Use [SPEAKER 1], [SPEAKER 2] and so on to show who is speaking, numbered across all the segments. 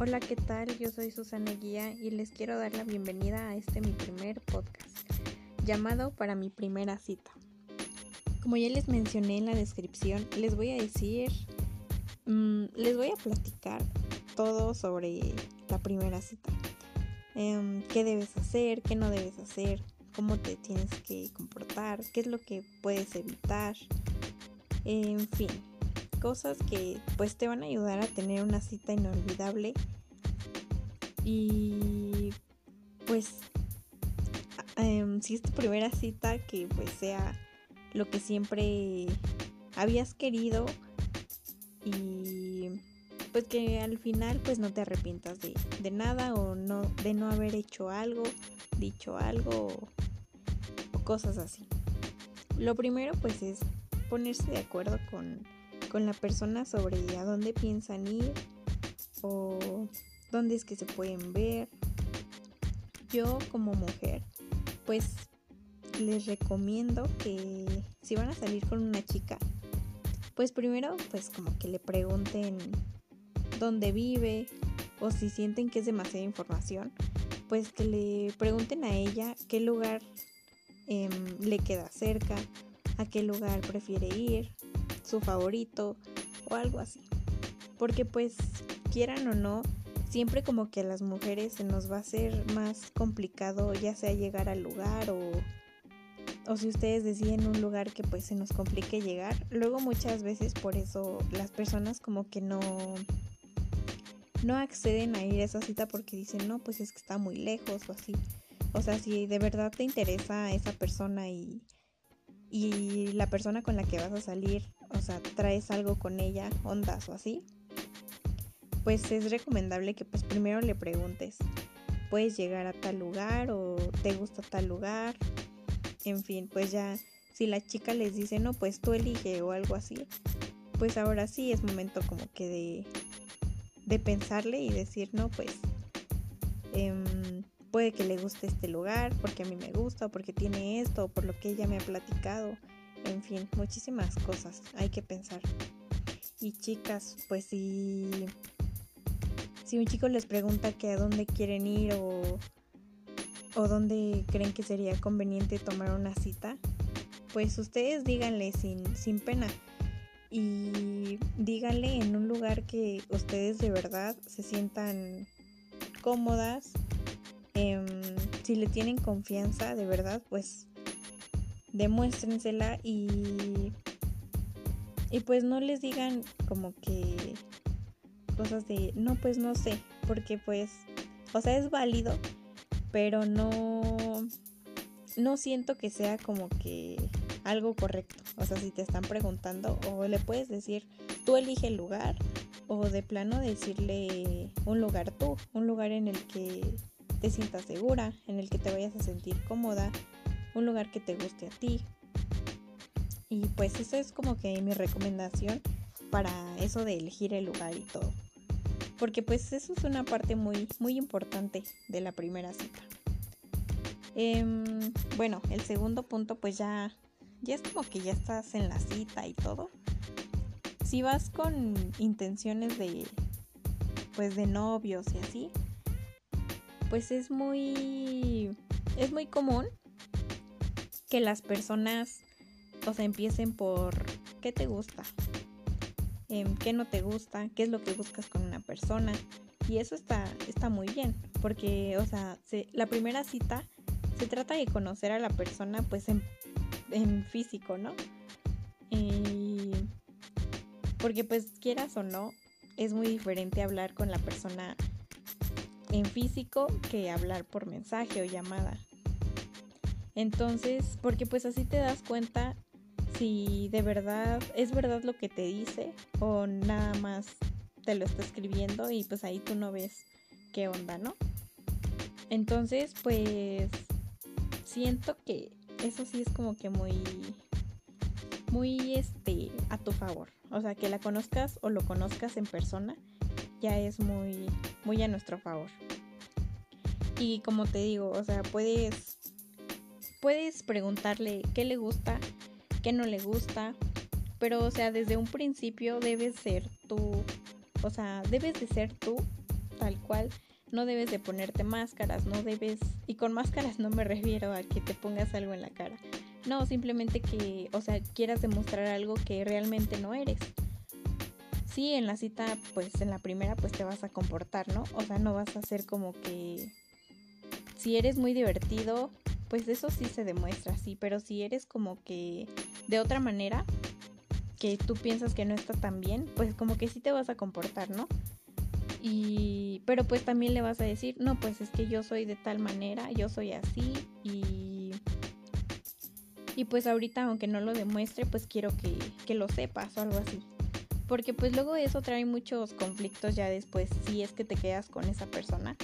[SPEAKER 1] Hola, ¿qué tal? Yo soy Susana Guía y les quiero dar la bienvenida a este mi primer podcast, llamado Para mi primera cita. Como ya les mencioné en la descripción, les voy a decir, mmm, les voy a platicar todo sobre la primera cita. Eh, ¿Qué debes hacer? ¿Qué no debes hacer? ¿Cómo te tienes que comportar? ¿Qué es lo que puedes evitar? En fin, cosas que pues te van a ayudar a tener una cita inolvidable. Y pues um, si es tu primera cita que pues sea lo que siempre habías querido y pues que al final pues no te arrepientas de, de nada o no de no haber hecho algo dicho algo o cosas así. Lo primero pues es ponerse de acuerdo con con la persona sobre a dónde piensan ir o dónde es que se pueden ver. Yo como mujer, pues les recomiendo que si van a salir con una chica, pues primero pues como que le pregunten dónde vive o si sienten que es demasiada información, pues que le pregunten a ella qué lugar eh, le queda cerca, a qué lugar prefiere ir, su favorito o algo así. Porque pues quieran o no, siempre como que a las mujeres se nos va a hacer más complicado ya sea llegar al lugar o, o si ustedes deciden un lugar que pues se nos complique llegar. Luego muchas veces por eso las personas como que no no acceden a ir a esa cita porque dicen, no, pues es que está muy lejos o así. O sea, si de verdad te interesa esa persona y, y la persona con la que vas a salir o sea, traes algo con ella, ondas o así, pues es recomendable que pues primero le preguntes, ¿puedes llegar a tal lugar o te gusta tal lugar? En fin, pues ya si la chica les dice, no, pues tú elige o algo así, pues ahora sí es momento como que de, de pensarle y decir, no, pues eh, puede que le guste este lugar porque a mí me gusta o porque tiene esto o por lo que ella me ha platicado en fin, muchísimas cosas hay que pensar. Y chicas, pues si, si un chico les pregunta que a dónde quieren ir o, o dónde creen que sería conveniente tomar una cita, pues ustedes díganle sin, sin pena y díganle en un lugar que ustedes de verdad se sientan cómodas. Eh, si le tienen confianza de verdad, pues demuéstrensela y y pues no les digan como que cosas de no pues no sé porque pues o sea es válido pero no no siento que sea como que algo correcto. O sea si te están preguntando o le puedes decir tú elige el lugar o de plano decirle un lugar tú un lugar en el que te sientas segura en el que te vayas a sentir cómoda un lugar que te guste a ti. Y pues eso es como que mi recomendación para eso de elegir el lugar y todo. Porque pues eso es una parte muy, muy importante de la primera cita. Eh, bueno, el segundo punto pues ya, ya es como que ya estás en la cita y todo. Si vas con intenciones de, pues de novios y así, pues es muy, es muy común que las personas, o sea, empiecen por qué te gusta, em, qué no te gusta, qué es lo que buscas con una persona. Y eso está, está muy bien, porque, o sea, la primera cita se trata de conocer a la persona pues en, físico, ¿no? Porque pues quieras o no, es muy diferente hablar con la persona en físico que hablar por mensaje o llamada. Entonces, porque pues así te das cuenta si de verdad es verdad lo que te dice o nada más te lo está escribiendo y pues ahí tú no ves qué onda, ¿no? Entonces, pues siento que eso sí es como que muy muy este a tu favor. O sea, que la conozcas o lo conozcas en persona ya es muy muy a nuestro favor. Y como te digo, o sea, puedes puedes preguntarle qué le gusta, qué no le gusta, pero o sea, desde un principio debes ser tú, o sea, debes de ser tú tal cual. No debes de ponerte máscaras, no debes... Y con máscaras no me refiero a que te pongas algo en la cara. No, simplemente que, o sea, quieras demostrar algo que realmente no eres. Sí, en la cita, pues en la primera, pues te vas a comportar, ¿no? O sea, no vas a ser como que... Si eres muy divertido, pues eso sí se demuestra, sí, pero si eres como que de otra manera, que tú piensas que no está tan bien, pues como que sí te vas a comportar, ¿no? Y pero pues también le vas a decir, no, pues es que yo soy de tal manera, yo soy así y y pues ahorita aunque no lo demuestre, pues quiero que, que lo sepas o algo así. Porque pues luego eso trae muchos conflictos ya después si es que te quedas con esa persona.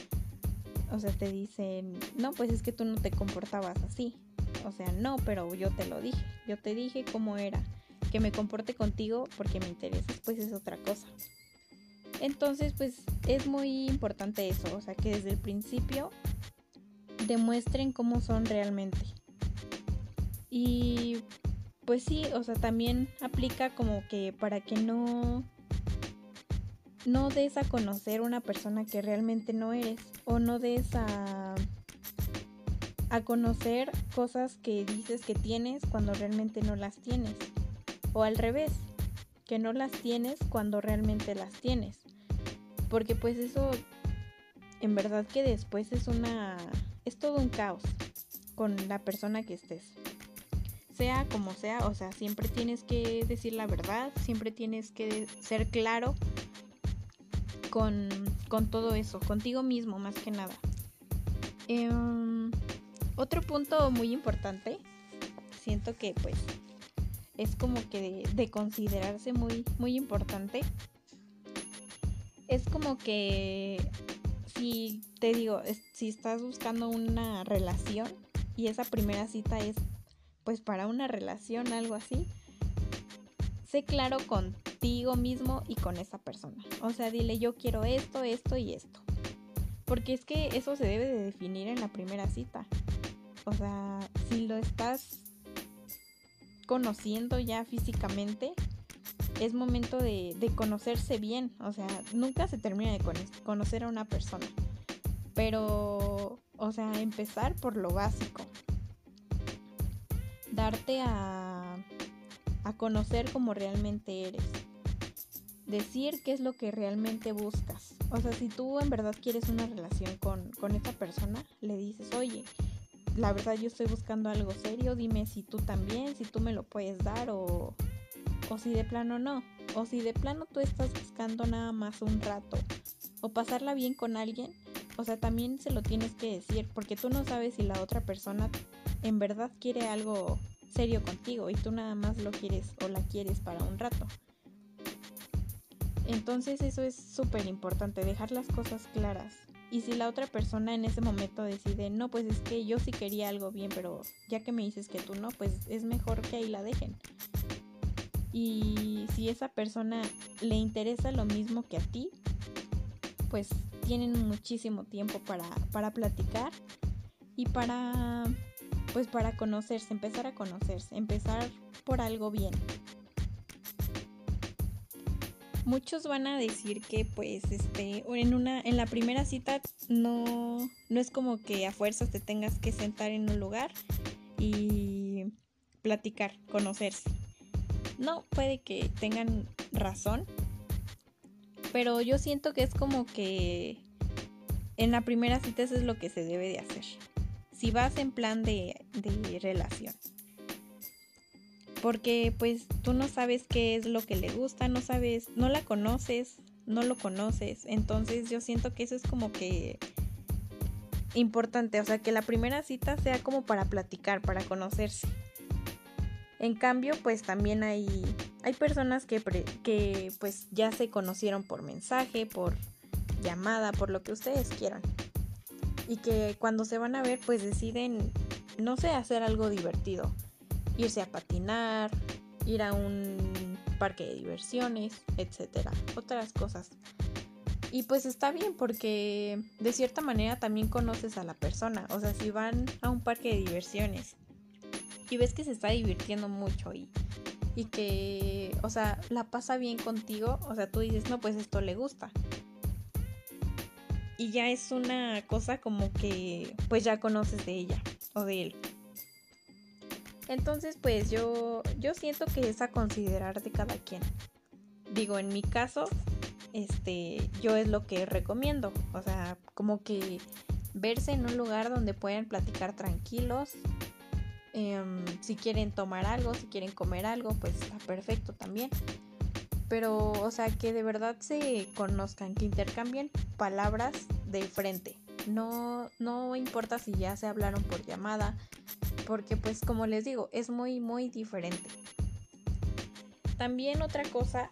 [SPEAKER 1] O sea, te dicen, no, pues es que tú no te comportabas así. O sea, no, pero yo te lo dije. Yo te dije cómo era que me comporte contigo porque me interesas, pues es otra cosa. Entonces, pues es muy importante eso, o sea, que desde el principio demuestren cómo son realmente. Y pues sí, o sea, también aplica como que para que no no des a conocer una persona que realmente no eres o no des a conocer cosas que dices que tienes cuando realmente no las tienes. O al revés, que no las tienes cuando realmente las tienes. Porque pues eso en verdad que después es una es todo un caos con la persona que estés. Sea como sea, o sea, siempre tienes que decir la verdad, siempre tienes que ser claro con, con todo eso, contigo mismo más que nada. Em, otro punto muy importante, siento que pues es como que de, considerarse muy, muy importante. Es como que si te digo, si estás buscando una relación y esa primera cita es pues para una relación, algo así, sé claro contigo mismo y con esa persona. O sea, dile yo quiero esto, esto y esto. Porque es que eso se debe de definir en la primera cita. O sea, si lo estás conociendo ya físicamente, es momento de, conocerse bien. O sea, nunca se termina de conocer a una persona. Pero, o sea, empezar por lo básico. Darte a, a conocer como realmente eres. Decir qué es lo que realmente buscas. O sea, si tú en verdad quieres una relación con, con persona, le dices, oye, la verdad yo estoy buscando algo serio, dime si tú también, si tú me lo puedes dar o, o si de plano no. O si de plano tú estás buscando nada más un rato o pasarla bien con alguien, o sea, también se lo tienes que decir porque tú no sabes si la otra persona en verdad quiere algo serio contigo y tú nada más lo quieres o la quieres para un rato. Entonces eso es súper importante, dejar las cosas claras. Y si la otra persona en ese momento decide, no, pues es que yo sí quería algo bien, pero ya que me dices que tú no, pues es mejor que ahí la dejen. Y si esa persona le interesa lo mismo que a ti, pues tienen muchísimo tiempo para, para platicar y para pues para conocerse, empezar a conocerse, empezar por algo bien muchos van a decir que pues este en una en la primera cita no no es como que a fuerzas te tengas que sentar en un lugar y platicar, conocerse. No, puede que tengan razón, pero yo siento que es como que en la primera cita eso es lo que se debe de hacer. Si vas en plan de, de relación porque pues tú no sabes qué es lo que le gusta, no sabes, no la conoces, no lo conoces, entonces yo siento que eso es como que importante, o sea, que la primera cita sea como para platicar, para conocerse. En cambio, pues también hay, hay personas que, que pues ya se conocieron por mensaje, por llamada, por lo que ustedes quieran. Y que cuando se van a ver, pues deciden, no sé, hacer algo divertido irse a patinar, ir a un parque de diversiones, etcétera, otras cosas. Y pues está bien porque de cierta manera también conoces a la persona. O sea, si van a un parque de diversiones y ves que se está divirtiendo mucho y, y que, o sea, la pasa bien contigo, o sea, tú dices, no, pues esto le gusta. y ya es una cosa como que pues ya conoces de ella o de él. Entonces pues yo, yo siento que es a considerar de cada quien. Digo, en mi caso, este, yo es lo que recomiendo. O sea, como que verse en un lugar donde puedan platicar tranquilos. Em, si quieren tomar algo, si quieren comer algo, pues está perfecto también. Pero, o sea, que de verdad se conozcan, que intercambien palabras de frente. No, no importa si ya se hablaron por llamada, porque pues como les digo, es muy, muy diferente. También otra cosa,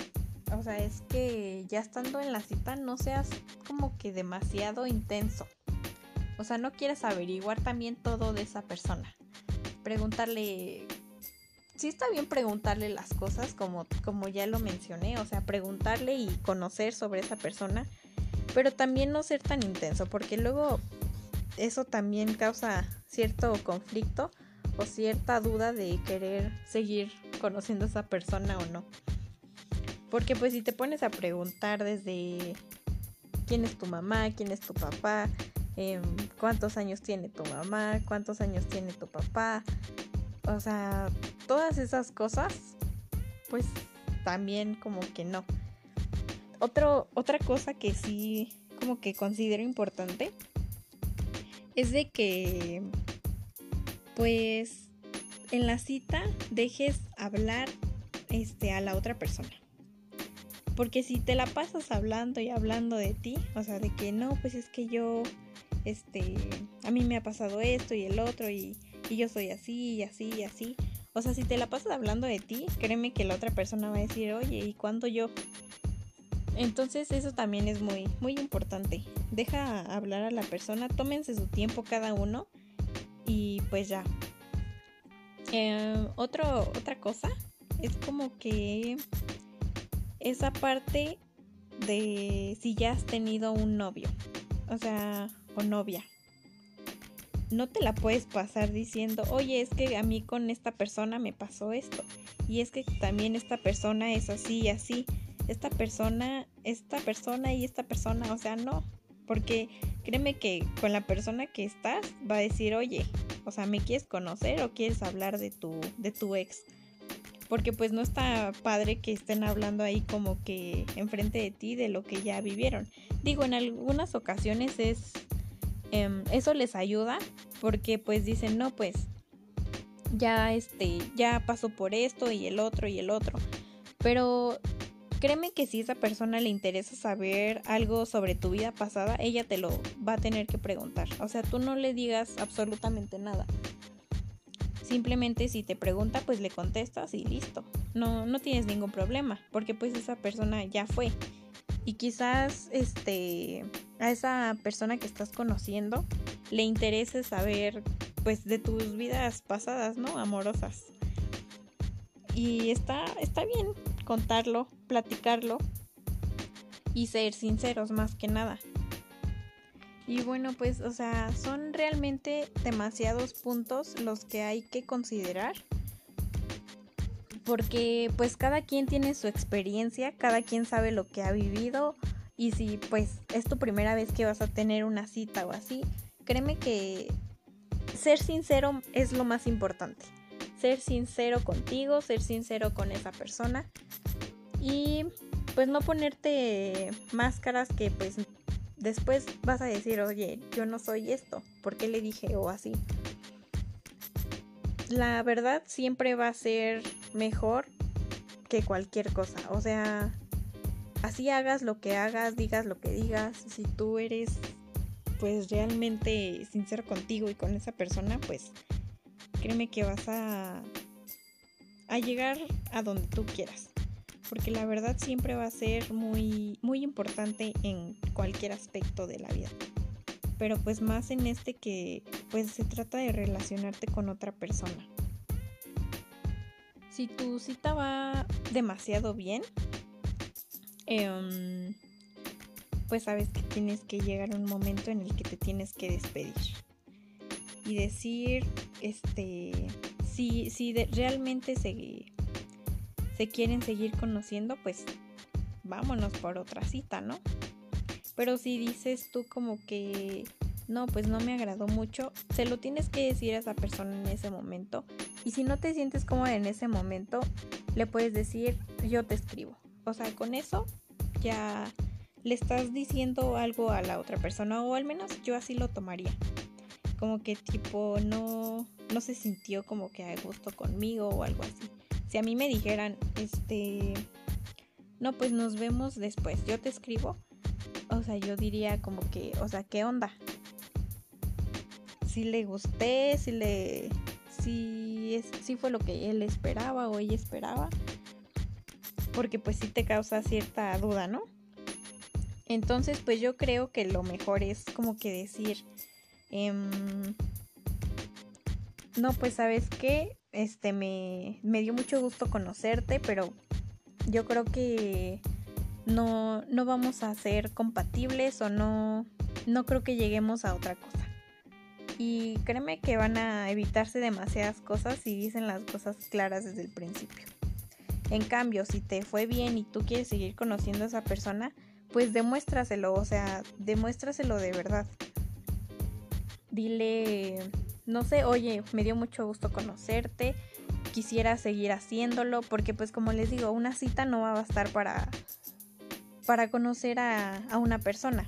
[SPEAKER 1] o sea, es que ya estando en la cita no seas como que demasiado intenso. O sea, no quieras averiguar también todo de esa persona. Preguntarle sí está bien preguntarle las cosas, como, como ya lo mencioné, o sea, preguntarle y conocer sobre esa persona, pero también no ser tan intenso, porque luego eso también causa cierto conflicto o cierta duda de querer seguir conociendo a esa persona o no. Porque pues si te pones a preguntar desde quién es tu mamá, quién es tu papá, em, cuántos años tiene tu mamá, cuántos años tiene tu papá, o sea, todas esas cosas, pues también como que no. Otra cosa que sí como que considero importante es de que pues en la cita dejes hablar este a la otra persona. Porque si te la pasas hablando y hablando de ti, o sea, de que no, pues es que yo este a mí me ha pasado esto y el otro y y yo soy así y así y así. O sea, si te la pasas hablando de ti, créeme que la otra persona va a decir, oye, ¿y cuándo yo? Entonces eso también es muy, muy importante. Deja hablar a la persona, tómense su tiempo cada uno y pues ya. Eh, otra cosa es como que esa parte de si ya has tenido un novio, o sea, o novia no te la puedes pasar diciendo, oye, es que a mí con esta persona me pasó esto. Y es que también esta persona es así y así. Esta persona, esta persona y esta persona, o sea, no. Porque créeme que con la persona que estás va a decir, oye, o sea, ¿me quieres conocer o quieres hablar de tu, de tu ex? Porque pues no está padre que estén hablando ahí como que enfrente de ti de lo que ya vivieron. Digo, en algunas ocasiones es Em, eso les ayuda porque pues dicen, no, pues ya este, ya pasó por esto y el otro y el otro. Pero créeme que si esa persona le interesa saber algo sobre tu vida pasada, ella te lo va a tener que preguntar. O sea, tú no le digas absolutamente nada. Simplemente si te pregunta, pues le contestas y listo. No, no tienes ningún problema, porque pues esa persona ya fue. Y quizás este a esa persona que estás conociendo le interese saber pues de tus vidas pasadas, ¿no? Amorosas. Y está, está bien contarlo, platicarlo y ser sinceros más que nada. Y bueno, pues, o sea, son realmente demasiados puntos los que hay que considerar. Porque pues cada quien tiene su experiencia, cada quien sabe lo que ha vivido y si pues es tu primera vez que vas a tener una cita o así, créeme que ser sincero es lo más importante. Ser sincero contigo, ser sincero con esa persona y pues no ponerte máscaras que pues después vas a decir, oye, yo no soy esto, ¿por qué le dije o así? La verdad siempre va a ser mejor que cualquier cosa, o sea, así hagas lo que hagas, digas lo que digas, si tú eres pues realmente sincero contigo y con esa persona, pues créeme que vas a, a llegar a donde tú quieras. Porque la verdad siempre va a ser muy, muy importante en cualquier aspecto de la vida. Pero pues más en este que pues se trata de relacionarte con otra persona. Si tu cita va demasiado bien, Em, pues sabes que tienes que llegar a un momento en el que te tienes que despedir y decir, este, si, si realmente se, se quieren seguir conociendo, pues vámonos por otra cita, ¿no? Pero si dices tú como que no, pues no me agradó mucho, se lo tienes que decir a esa persona en ese momento. Y si no te sientes cómoda en ese momento, le puedes decir, yo te escribo. O sea, con eso ya le estás diciendo algo a la otra persona, o al menos yo así lo tomaría. Como que tipo no, no se sintió como que a gusto conmigo o algo así. Si a mí me dijeran, este, no, pues nos vemos después, yo te escribo. O sea, yo diría como que, o sea, ¿qué onda? Si le gusté, si le, si, es, si fue lo que él esperaba o ella esperaba. Porque pues sí te causa cierta duda, ¿no? Entonces, pues yo creo que lo mejor es como que decir, em, no, pues sabes qué, este me, me dio mucho gusto conocerte, pero yo creo que no, no vamos a ser compatibles o no, no creo que lleguemos a otra cosa. Y créeme que van a evitarse demasiadas cosas si dicen las cosas claras desde el principio. En cambio, si te fue bien y tú quieres seguir conociendo a esa persona, pues demuéstraselo, o sea, demuéstraselo de verdad. Dile, no sé, oye, me dio mucho gusto conocerte, quisiera seguir haciéndolo, porque pues como les digo, una cita no va a bastar para, para conocer a, a una persona.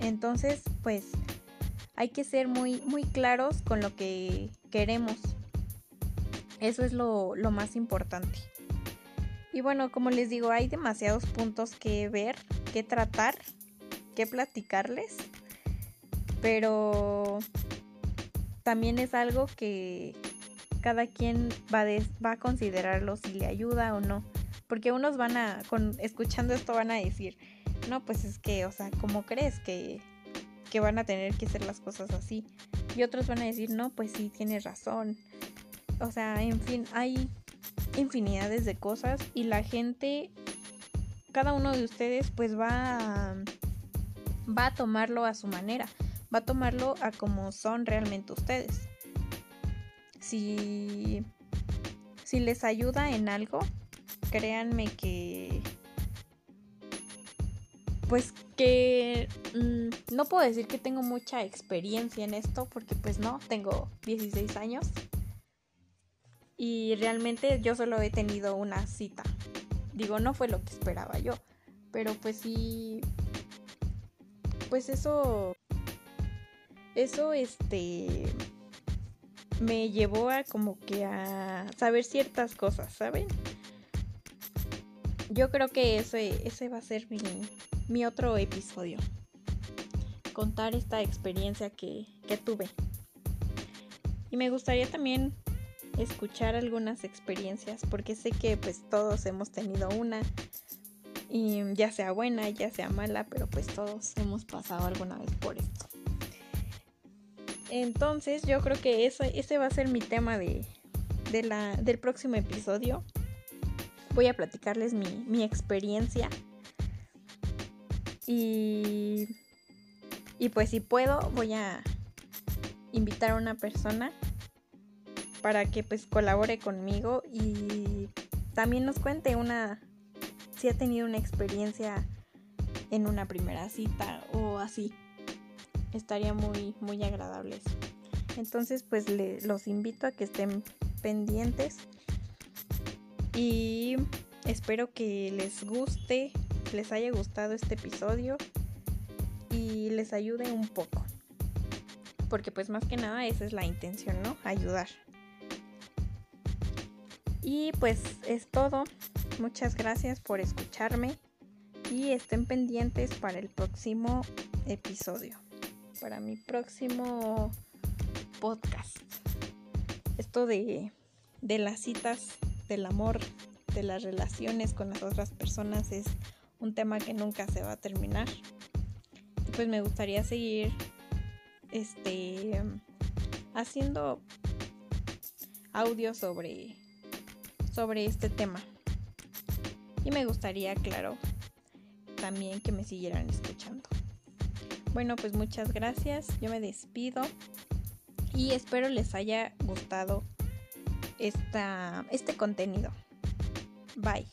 [SPEAKER 1] Entonces, pues hay que ser muy, muy claros con lo que queremos. Eso es lo, lo más importante. Y bueno, como les digo, hay demasiados puntos que ver, que tratar, que platicarles. Pero también es algo que cada quien va, a considerarlo si le ayuda o no. Porque unos van a, con, escuchando esto van a decir, no, pues es que, o sea, ¿cómo crees que, que van a tener que hacer las cosas así? Y otros van a decir, no, pues sí, tienes razón. O sea, en fin, hay infinidades de cosas y la gente, cada uno de ustedes pues va va a tomarlo a su manera, va a tomarlo a como son realmente ustedes. Si, si les ayuda en algo, créanme que pues que mm, no puedo decir que tengo mucha experiencia en esto porque pues no, tengo 16 años y realmente yo solo he tenido una cita. Digo, no fue lo que esperaba yo. Pero pues sí. Pues eso. Eso este. Me llevó a como que a saber ciertas cosas, ¿saben? Yo creo que ese, va a ser mi, mi otro episodio. Contar esta experiencia que, que tuve. Y me gustaría también escuchar algunas experiencias porque sé que pues todos hemos tenido una y ya sea buena, ya sea mala, pero pues todos hemos pasado alguna vez por esto. Entonces yo creo que eso, ese va a ser mi tema de, la, del próximo episodio. Voy a platicarles mi, mi experiencia. Y, y pues si puedo voy a invitar a una persona para que pues colabore conmigo y también nos cuente una si ha tenido una experiencia en una primera cita o así. Estaría muy muy agradable. Entonces pues los invito a que estén pendientes y espero que les guste, les haya gustado este episodio y les ayude un poco. Porque pues más que nada esa es la intención, ¿no? Ayudar. Y pues es todo. Muchas gracias por escucharme y estén pendientes para el próximo episodio, para mi próximo podcast. Esto de, las citas, del amor, de las relaciones con las otras personas es un tema que nunca se va a terminar. pues me gustaría seguir este haciendo audio sobre sobre este tema. Y me gustaría, claro, también que me siguieran escuchando. Bueno, pues muchas gracias. Yo me despido y espero les haya gustado esta, este contenido. Bye.